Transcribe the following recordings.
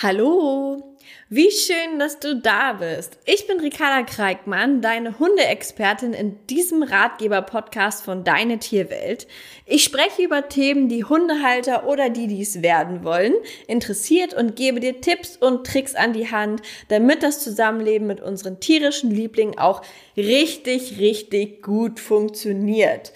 Hallo, wie schön, dass du da bist. Ich bin Ricarda Kreikmann, deine Hundeexpertin in diesem Ratgeber-Podcast von Deine Tierwelt. Ich spreche über Themen, die Hundehalter oder die dies werden wollen, interessiert und gebe dir Tipps und Tricks an die Hand, damit das Zusammenleben mit unseren tierischen Lieblingen auch richtig, richtig gut funktioniert.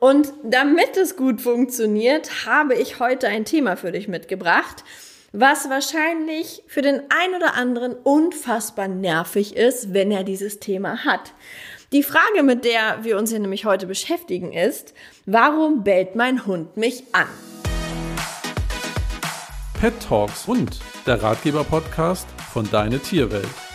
Und damit es gut funktioniert, habe ich heute ein Thema für dich mitgebracht – was wahrscheinlich für den einen oder anderen unfassbar nervig ist, wenn er dieses Thema hat. Die Frage, mit der wir uns hier nämlich heute beschäftigen, ist, warum bellt mein Hund mich an? Pet Talks und der Ratgeber-Podcast von Deine Tierwelt.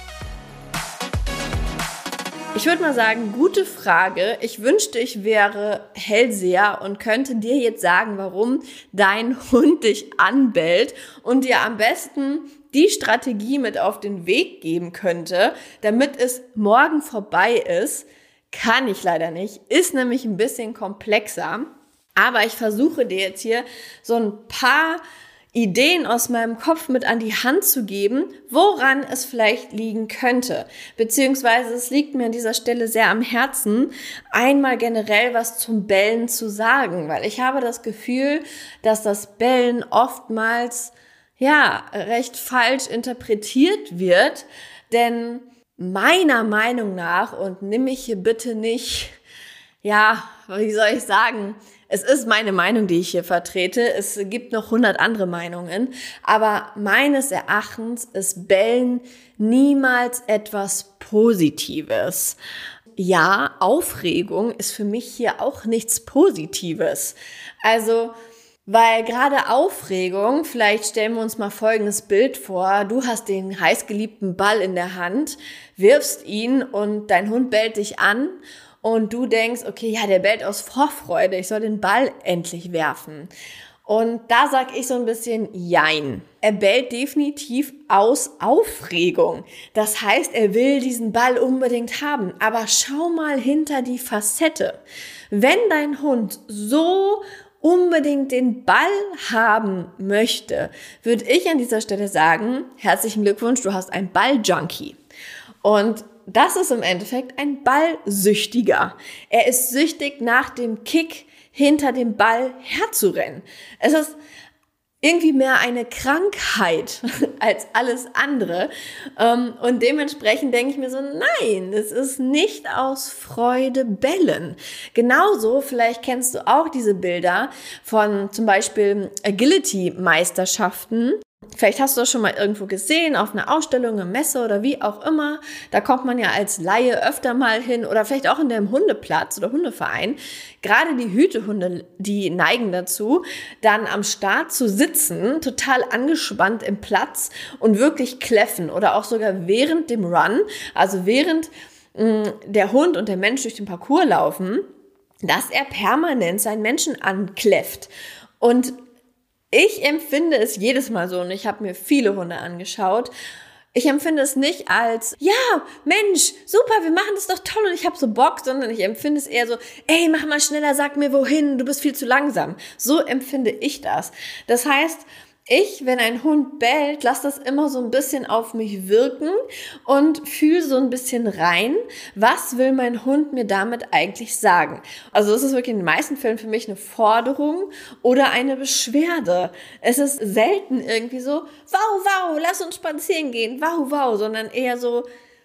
Ich würde mal sagen, gute Frage. Ich wünschte, ich wäre Hellseher und könnte dir jetzt sagen, warum dein Hund dich anbellt und dir am besten die Strategie mit auf den Weg geben könnte, damit es morgen vorbei ist. Kann ich leider nicht. Ist nämlich ein bisschen komplexer. Aber ich versuche dir jetzt hier so ein paar Ideen aus meinem Kopf mit an die Hand zu geben, woran es vielleicht liegen könnte. Beziehungsweise es liegt mir an dieser Stelle sehr am Herzen, einmal generell was zum Bellen zu sagen, weil ich habe das Gefühl, dass das Bellen oftmals, ja, recht falsch interpretiert wird, denn meiner Meinung nach, und nimm mich hier bitte nicht, ja, wie soll ich sagen, es ist meine Meinung, die ich hier vertrete. Es gibt noch hundert andere Meinungen. Aber meines Erachtens ist Bellen niemals etwas Positives. Ja, Aufregung ist für mich hier auch nichts Positives. Also, weil gerade Aufregung, vielleicht stellen wir uns mal folgendes Bild vor. Du hast den heißgeliebten Ball in der Hand, wirfst ihn und dein Hund bellt dich an und du denkst, okay, ja, der bellt aus Vorfreude, ich soll den Ball endlich werfen. Und da sag ich so ein bisschen Jein. Er bellt definitiv aus Aufregung. Das heißt, er will diesen Ball unbedingt haben. Aber schau mal hinter die Facette. Wenn dein Hund so unbedingt den Ball haben möchte, würde ich an dieser Stelle sagen, herzlichen Glückwunsch, du hast einen Ball-Junkie. Und das ist im Endeffekt ein Ballsüchtiger. Er ist süchtig nach dem Kick hinter dem Ball herzurennen. Es ist irgendwie mehr eine Krankheit als alles andere. Ähm, und dementsprechend denke ich mir so, nein, das ist nicht aus Freude bellen. Genauso, vielleicht kennst du auch diese Bilder von zum Beispiel Agility-Meisterschaften Vielleicht hast du das schon mal irgendwo gesehen, auf einer Ausstellung, eine Messe oder wie auch immer. Da kommt man ja als Laie öfter mal hin oder vielleicht auch in dem Hundeplatz oder Hundeverein. Gerade die Hütehunde, die neigen dazu, dann am Start zu sitzen, total angespannt im Platz und wirklich kläffen oder auch sogar während dem Run, also während mh, mm, der Hund und der Mensch durch den Parcours laufen, dass er permanent seinen Menschen ankläfft. Und ich empfinde es jedes Mal so und ich habe mir viele Hunde angeschaut. Ich empfinde es nicht als, ja, Mensch, super, wir machen das doch toll und ich habe so Bock, sondern ich empfinde es eher so, ey, mach mal schneller, sag mir wohin, du bist viel zu langsam. So empfinde ich das. Das heißt, ich, wenn ein Hund bellt, lass das immer so ein bisschen auf mich wirken und fühle so ein bisschen rein, was will mein Hund mir damit eigentlich sagen. Also es ist wirklich in den meisten Fällen für mich eine Forderung oder eine Beschwerde. Es ist selten irgendwie so, wow, wow, lass uns spazieren gehen, wow, wow, sondern eher so,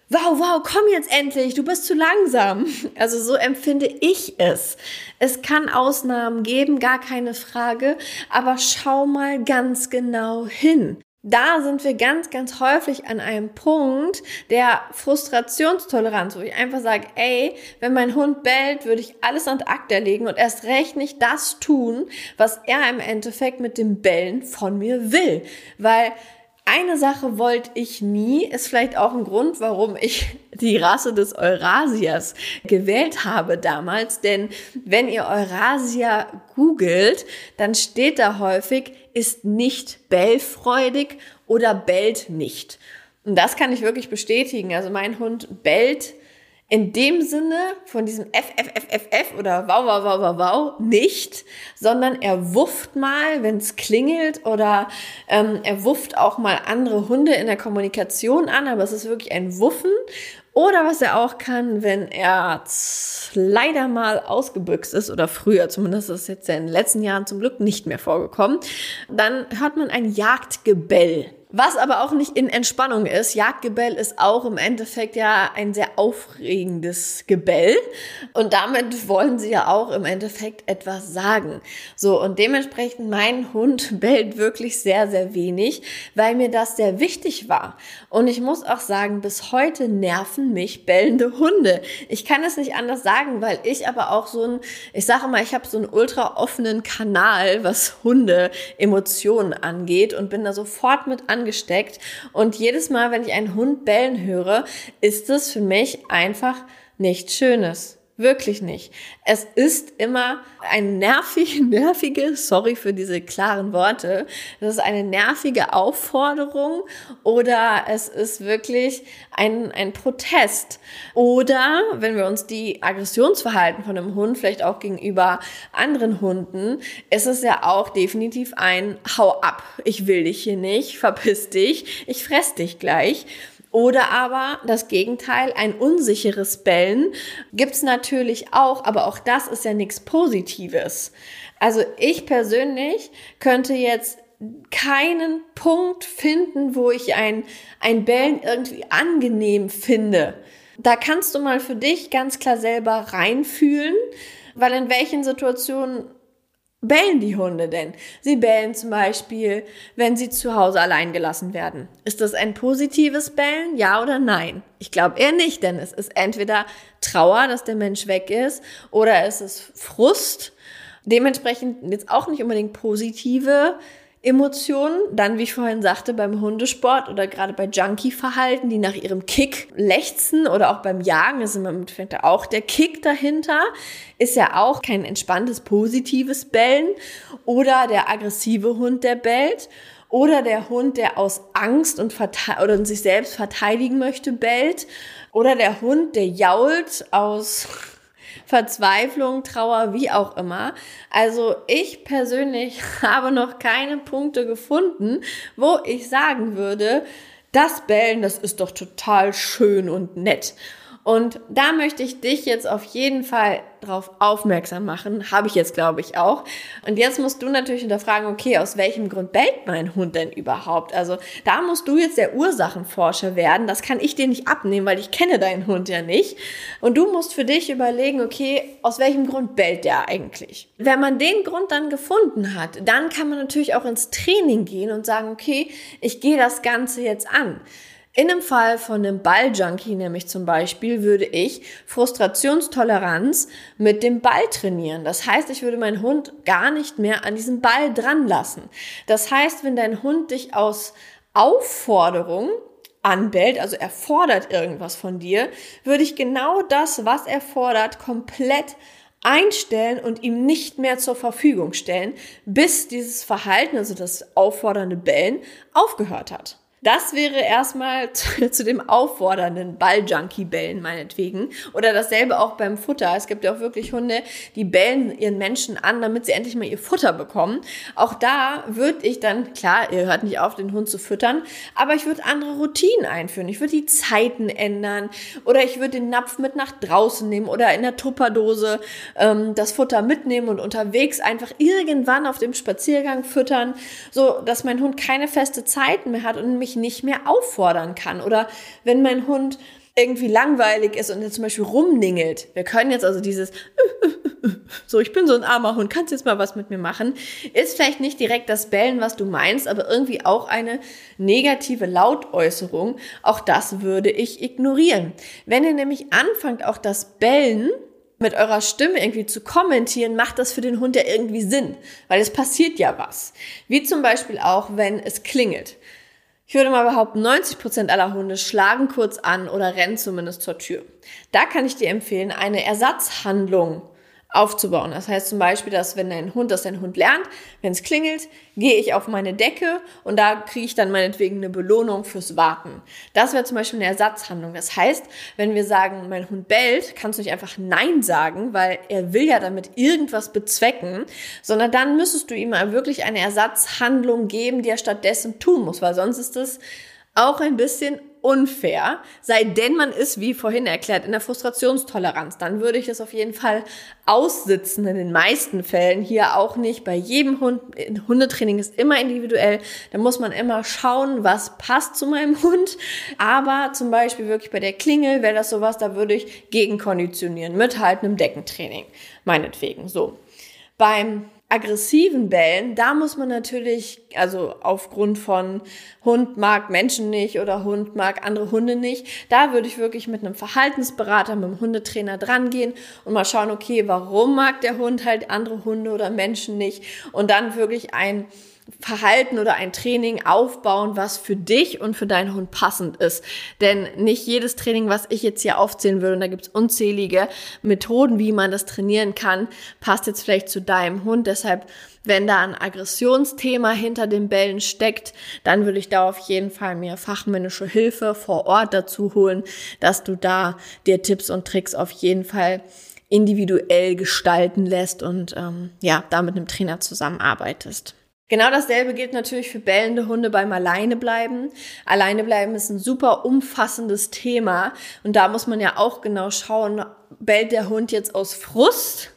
wow, wow, komm jetzt endlich, du bist zu langsam. Also so empfinde ich es. Es kann Ausnahmen geben, gar keine Frage, aber schau mal ganz genau hin. Da sind wir ganz, ganz häufig an einem Punkt der Frustrationstoleranz, wo ich einfach sage, ey, wenn mein Hund bellt, würde ich alles an Akta legen und erst recht nicht das tun, was er im Endeffekt mit dem Bellen von mir will. Weil eine Sache wollte ich nie, ist vielleicht auch ein Grund, warum ich die Rasse des Eurasiers gewählt habe damals. Denn wenn ihr Eurasia googelt, dann steht da häufig, ist nicht bellfreudig oder bellt nicht. Und das kann ich wirklich bestätigen. Also mein Hund bellt in dem Sinne von diesem FFFFF oder wow, wow, wow, wow, wow nicht, sondern er wufft mal, wenn es klingelt oder ähm, er wufft auch mal andere Hunde in der Kommunikation an, aber es ist wirklich ein Wuffen. Oder was er auch kann, wenn er leider mal ausgebüxt ist oder früher, zumindest ist es jetzt in den letzten Jahren zum Glück nicht mehr vorgekommen, dann hört man ein Jagdgebell. Was aber auch nicht in Entspannung ist. Jagdgebell ist auch im Endeffekt ja ein sehr aufregendes Gebell. Und damit wollen sie ja auch im Endeffekt etwas sagen. So, und dementsprechend mein Hund bellt wirklich sehr, sehr wenig, weil mir das sehr wichtig war. Und ich muss auch sagen, bis heute nerven mich bellende Hunde. Ich kann es nicht anders sagen, weil ich aber auch so ein, ich sage mal, ich habe so einen ultra offenen Kanal, was Hunde Emotionen angeht und bin da sofort mit an angesteckt. Und jedes Mal, wenn ich einen Hund bellen höre, ist es für mich einfach nichts Schönes. Wirklich nicht. Es ist immer ein nervig, nervige, sorry für diese klaren Worte, das ist eine nervige Aufforderung oder es ist wirklich ein, ein Protest. Oder wenn wir uns die Aggressionsverhalten von einem Hund vielleicht auch gegenüber anderen Hunden, ist es ja auch definitiv ein Hau ab, ich will dich hier nicht, verpiss dich, ich fress dich gleich. Oder aber das Gegenteil, ein unsicheres Bellen gibt's natürlich auch, aber auch das ist ja nichts Positives. Also ich persönlich könnte jetzt keinen Punkt finden, wo ich ein, ein Bellen irgendwie angenehm finde. Da kannst du mal für dich ganz klar selber reinfühlen, weil in welchen Situationen bellen die Hunde denn? Sie bellen zum Beispiel, wenn sie zu Hause allein gelassen werden. Ist das ein positives Bellen? Ja oder nein? Ich glaube eher nicht, denn es ist entweder Trauer, dass der Mensch weg ist, oder es ist Frust. Dementsprechend jetzt auch nicht unbedingt positive Emotionen. Dann, wie ich vorhin sagte, beim Hundesport oder gerade bei Junkie-Verhalten, die nach ihrem Kick lechzen oder auch beim Jagen, ist im Endeffekt auch der Kick dahinter, ist ja auch kein entspanntes, positives Bellen. Oder der aggressive Hund, der bellt. Oder der Hund, der aus Angst und oder sich selbst verteidigen möchte, bellt. Oder der Hund, der jault aus Verzweiflung, Trauer, wie auch immer. Also ich persönlich habe noch keine Punkte gefunden, wo ich sagen würde, das Bellen, das ist doch total schön und nett. Und da möchte ich dich jetzt auf jeden Fall drauf aufmerksam machen. Habe ich jetzt, glaube ich, auch. Und jetzt musst du natürlich hinterfragen, okay, aus welchem Grund bellt mein Hund denn überhaupt? Also da musst du jetzt der Ursachenforscher werden. Das kann ich dir nicht abnehmen, weil ich kenne deinen Hund ja nicht. Und du musst für dich überlegen, okay, aus welchem Grund bellt der eigentlich? Wenn man den Grund dann gefunden hat, dann kann man natürlich auch ins Training gehen und sagen, okay, ich gehe das Ganze jetzt an. In einem Fall von einem Balljunkie nämlich zum Beispiel würde ich Frustrationstoleranz mit dem Ball trainieren. Das heißt, ich würde meinen Hund gar nicht mehr an diesem Ball dran lassen. Das heißt, wenn dein Hund dich aus Aufforderung anbellt, also er fordert irgendwas von dir, würde ich genau das, was er fordert, komplett einstellen und ihm nicht mehr zur Verfügung stellen, bis dieses Verhalten, also das auffordernde Bellen, aufgehört hat. Das wäre erstmal zu, dem auffordernden Balljunkie-Bellen meinetwegen. Oder dasselbe auch beim Futter. Es gibt ja auch wirklich Hunde, die bellen ihren Menschen an, damit sie endlich mal ihr Futter bekommen. Auch da würde ich dann, klar, ihr hört nicht auf, den Hund zu füttern, aber ich würde andere Routinen einführen. Ich würde die Zeiten ändern oder ich würde den Napf mit nach draußen nehmen oder in der Tupperdose ähm, das Futter mitnehmen und unterwegs einfach irgendwann auf dem Spaziergang füttern, so dass mein Hund keine feste Zeiten mehr hat und mich nicht mehr auffordern kann. Oder wenn mein Hund irgendwie langweilig ist und er zum Beispiel rumningelt. Wir können jetzt also dieses so, ich bin so ein armer Hund, kannst jetzt mal was mit mir machen, ist vielleicht nicht direkt das Bellen, was du meinst, aber irgendwie auch eine negative Lautäußerung. Auch das würde ich ignorieren. Wenn ihr nämlich anfangt, auch das Bellen mit eurer Stimme irgendwie zu kommentieren, macht das für den Hund ja irgendwie Sinn, weil es passiert ja was. Wie zum Beispiel auch, wenn es klingelt. Ich würde mal behaupten, 90 Prozent aller Hunde schlagen kurz an oder rennen zumindest zur Tür. Da kann ich dir empfehlen, eine Ersatzhandlung aufzubauen. Das heißt zum Beispiel, dass wenn dein Hund, dass dein Hund lernt, wenn es klingelt, gehe ich auf meine Decke und da kriege ich dann meinetwegen eine Belohnung fürs Warten. Das wäre zum Beispiel eine Ersatzhandlung. Das heißt, wenn wir sagen, mein Hund bellt, kannst du nicht einfach Nein sagen, weil er will ja damit irgendwas bezwecken, sondern dann müsstest du ihm wirklich eine Ersatzhandlung geben, die er stattdessen tun muss, weil sonst ist es auch ein bisschen unfair, sei denn man ist, wie vorhin erklärt, in der Frustrationstoleranz. Dann würde ich es auf jeden Fall aussitzen in den meisten Fällen. Hier auch nicht bei jedem Hund. Hundetraining ist immer individuell. Da muss man immer schauen, was passt zu meinem Hund. Aber zum Beispiel wirklich bei der Klingel wäre das sowas, da würde ich gegenkonditionieren mit halt einem Deckentraining. Meinetwegen. So. Beim aggressiven Bällen, da muss man natürlich, also aufgrund von Hund mag Menschen nicht oder Hund mag andere Hunde nicht, da würde ich wirklich mit einem Verhaltensberater, mit einem Hundetrainer drangehen und mal schauen, okay, warum mag der Hund halt andere Hunde oder Menschen nicht? Und dann wirklich ein Verhalten oder ein Training aufbauen, was für dich und für deinen Hund passend ist. Denn nicht jedes Training, was ich jetzt hier aufzählen würde, und da gibt es unzählige Methoden, wie man das trainieren kann, passt jetzt vielleicht zu deinem Hund. Deshalb, wenn da ein Aggressionsthema hinter den Bällen steckt, dann würde ich da auf jeden Fall mir fachmännische Hilfe vor Ort dazu holen, dass du da dir Tipps und Tricks auf jeden Fall individuell gestalten lässt und ähm, ja, da mit einem Trainer zusammenarbeitest. Genau dasselbe gilt natürlich für bellende Hunde beim Alleinebleiben. Alleinebleiben ist ein super umfassendes Thema und da muss man ja auch genau schauen, bellt der Hund jetzt aus Frust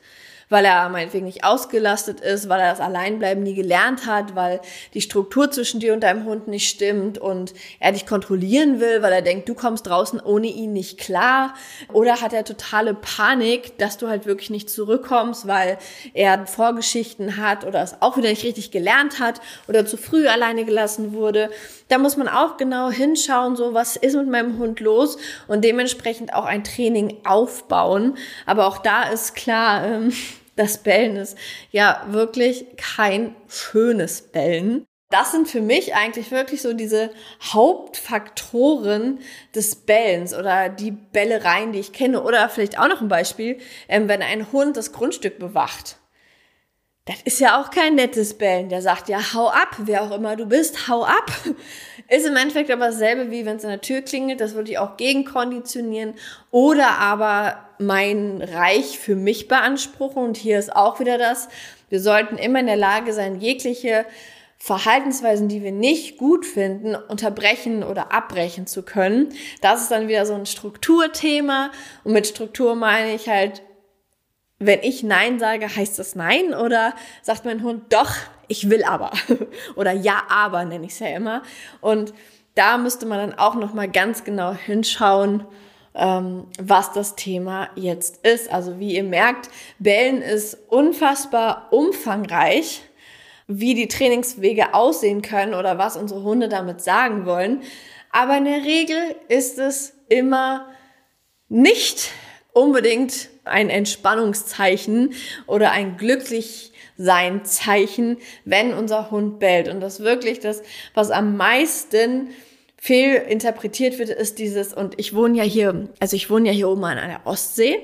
weil er meinetwegen nicht ausgelastet ist, weil er das Alleinbleiben nie gelernt hat, weil die Struktur zwischen dir und deinem Hund nicht stimmt und er dich kontrollieren will, weil er denkt, du kommst draußen ohne ihn nicht klar. Oder hat er totale Panik, dass du halt wirklich nicht zurückkommst, weil er Vorgeschichten hat oder es auch wieder nicht richtig gelernt hat oder zu früh alleine gelassen wurde. Da muss man auch genau hinschauen, so was ist mit meinem Hund los und dementsprechend auch ein Training aufbauen. Aber auch da ist klar, ähm, das Bellen ist ja wirklich kein schönes Bellen. Das sind für mich eigentlich wirklich so diese Hauptfaktoren des Bellens oder die Bällereien, die ich kenne. Oder vielleicht auch noch ein Beispiel, ähm, wenn ein Hund das Grundstück bewacht. Das ist ja auch kein nettes Bellen. Der sagt ja, hau ab, wer auch immer du bist, hau ab. Ist im Endeffekt aber dasselbe, wie wenn es an der Tür klingelt. Das würde ich auch gegenkonditionieren. Oder aber mein Reich für mich beanspruchen. Und hier ist auch wieder das. Wir sollten immer in der Lage sein, jegliche Verhaltensweisen, die wir nicht gut finden, unterbrechen oder abbrechen zu können. Das ist dann wieder so ein Strukturthema. Und mit Struktur meine ich halt, wenn ich Nein sage, heißt das Nein? Oder sagt mein Hund, doch, ich will aber. oder ja, aber nenne ich es ja immer. Und da müsste man dann auch nochmal ganz genau hinschauen, ähm, was das Thema jetzt ist. Also wie ihr merkt, Bellen ist unfassbar umfangreich, wie die Trainingswege aussehen können oder was unsere Hunde damit sagen wollen. Aber in der Regel ist es immer nicht unbedingt ein Entspannungszeichen oder ein glücklich sein Zeichen, wenn unser Hund bellt. Und das wirklich das, was am meisten fehlinterpretiert wird, ist dieses, und ich wohne ja hier, also ich wohne ja hier oben an einer Ostsee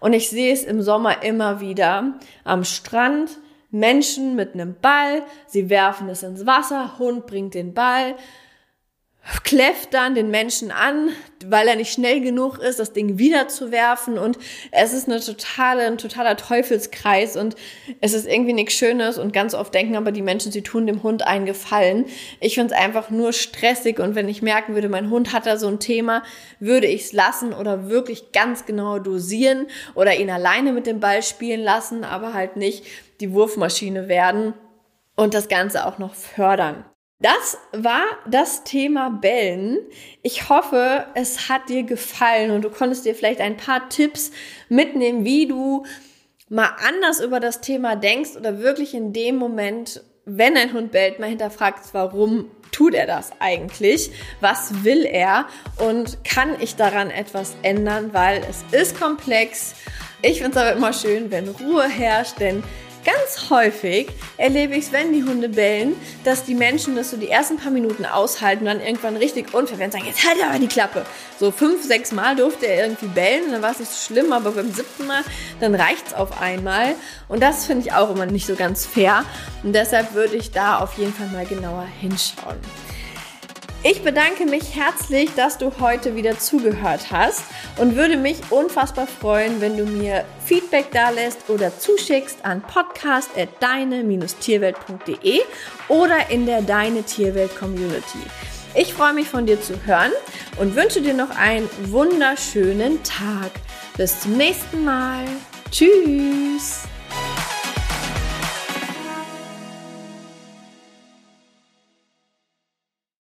und ich sehe es im Sommer immer wieder am Strand, Menschen mit einem Ball, sie werfen es ins Wasser, Hund bringt den Ball, kläfft dann den Menschen an, weil er nicht schnell genug ist, das Ding wiederzuwerfen und es ist eine totale, ein totaler Teufelskreis und es ist irgendwie nichts Schönes und ganz oft denken aber die Menschen, sie tun dem Hund einen Gefallen. Ich finde es einfach nur stressig und wenn ich merken würde, mein Hund hat da so ein Thema, würde ich es lassen oder wirklich ganz genau dosieren oder ihn alleine mit dem Ball spielen lassen, aber halt nicht die Wurfmaschine werden und das Ganze auch noch fördern. Das war das Thema Bellen. Ich hoffe, es hat dir gefallen und du konntest dir vielleicht ein paar Tipps mitnehmen, wie du mal anders über das Thema denkst oder wirklich in dem Moment, wenn ein Hund bellt, mal hinterfragst, warum tut er das eigentlich? Was will er? Und kann ich daran etwas ändern? Weil es ist komplex. Ich finde es aber immer schön, wenn Ruhe herrscht, denn Ganz häufig erlebe ich es, wenn die Hunde bellen, dass die Menschen das so die ersten paar Minuten aushalten und dann irgendwann richtig und sagen, jetzt halt aber die Klappe. So fünf, sechs Mal durfte er irgendwie bellen und dann war es nicht so schlimm, aber beim siebten Mal, dann reicht es auf einmal. Und das finde ich auch immer nicht so ganz fair. Und deshalb würde ich da auf jeden Fall mal genauer hinschauen. Ich bedanke mich herzlich, dass du heute wieder zugehört hast und würde mich unfassbar freuen, wenn du mir Feedback da lässt oder zuschickst an podcast.deine-tierwelt.de oder in der Deine Tierwelt Community. Ich freue mich von dir zu hören und wünsche dir noch einen wunderschönen Tag. Bis zum nächsten Mal. Tschüss.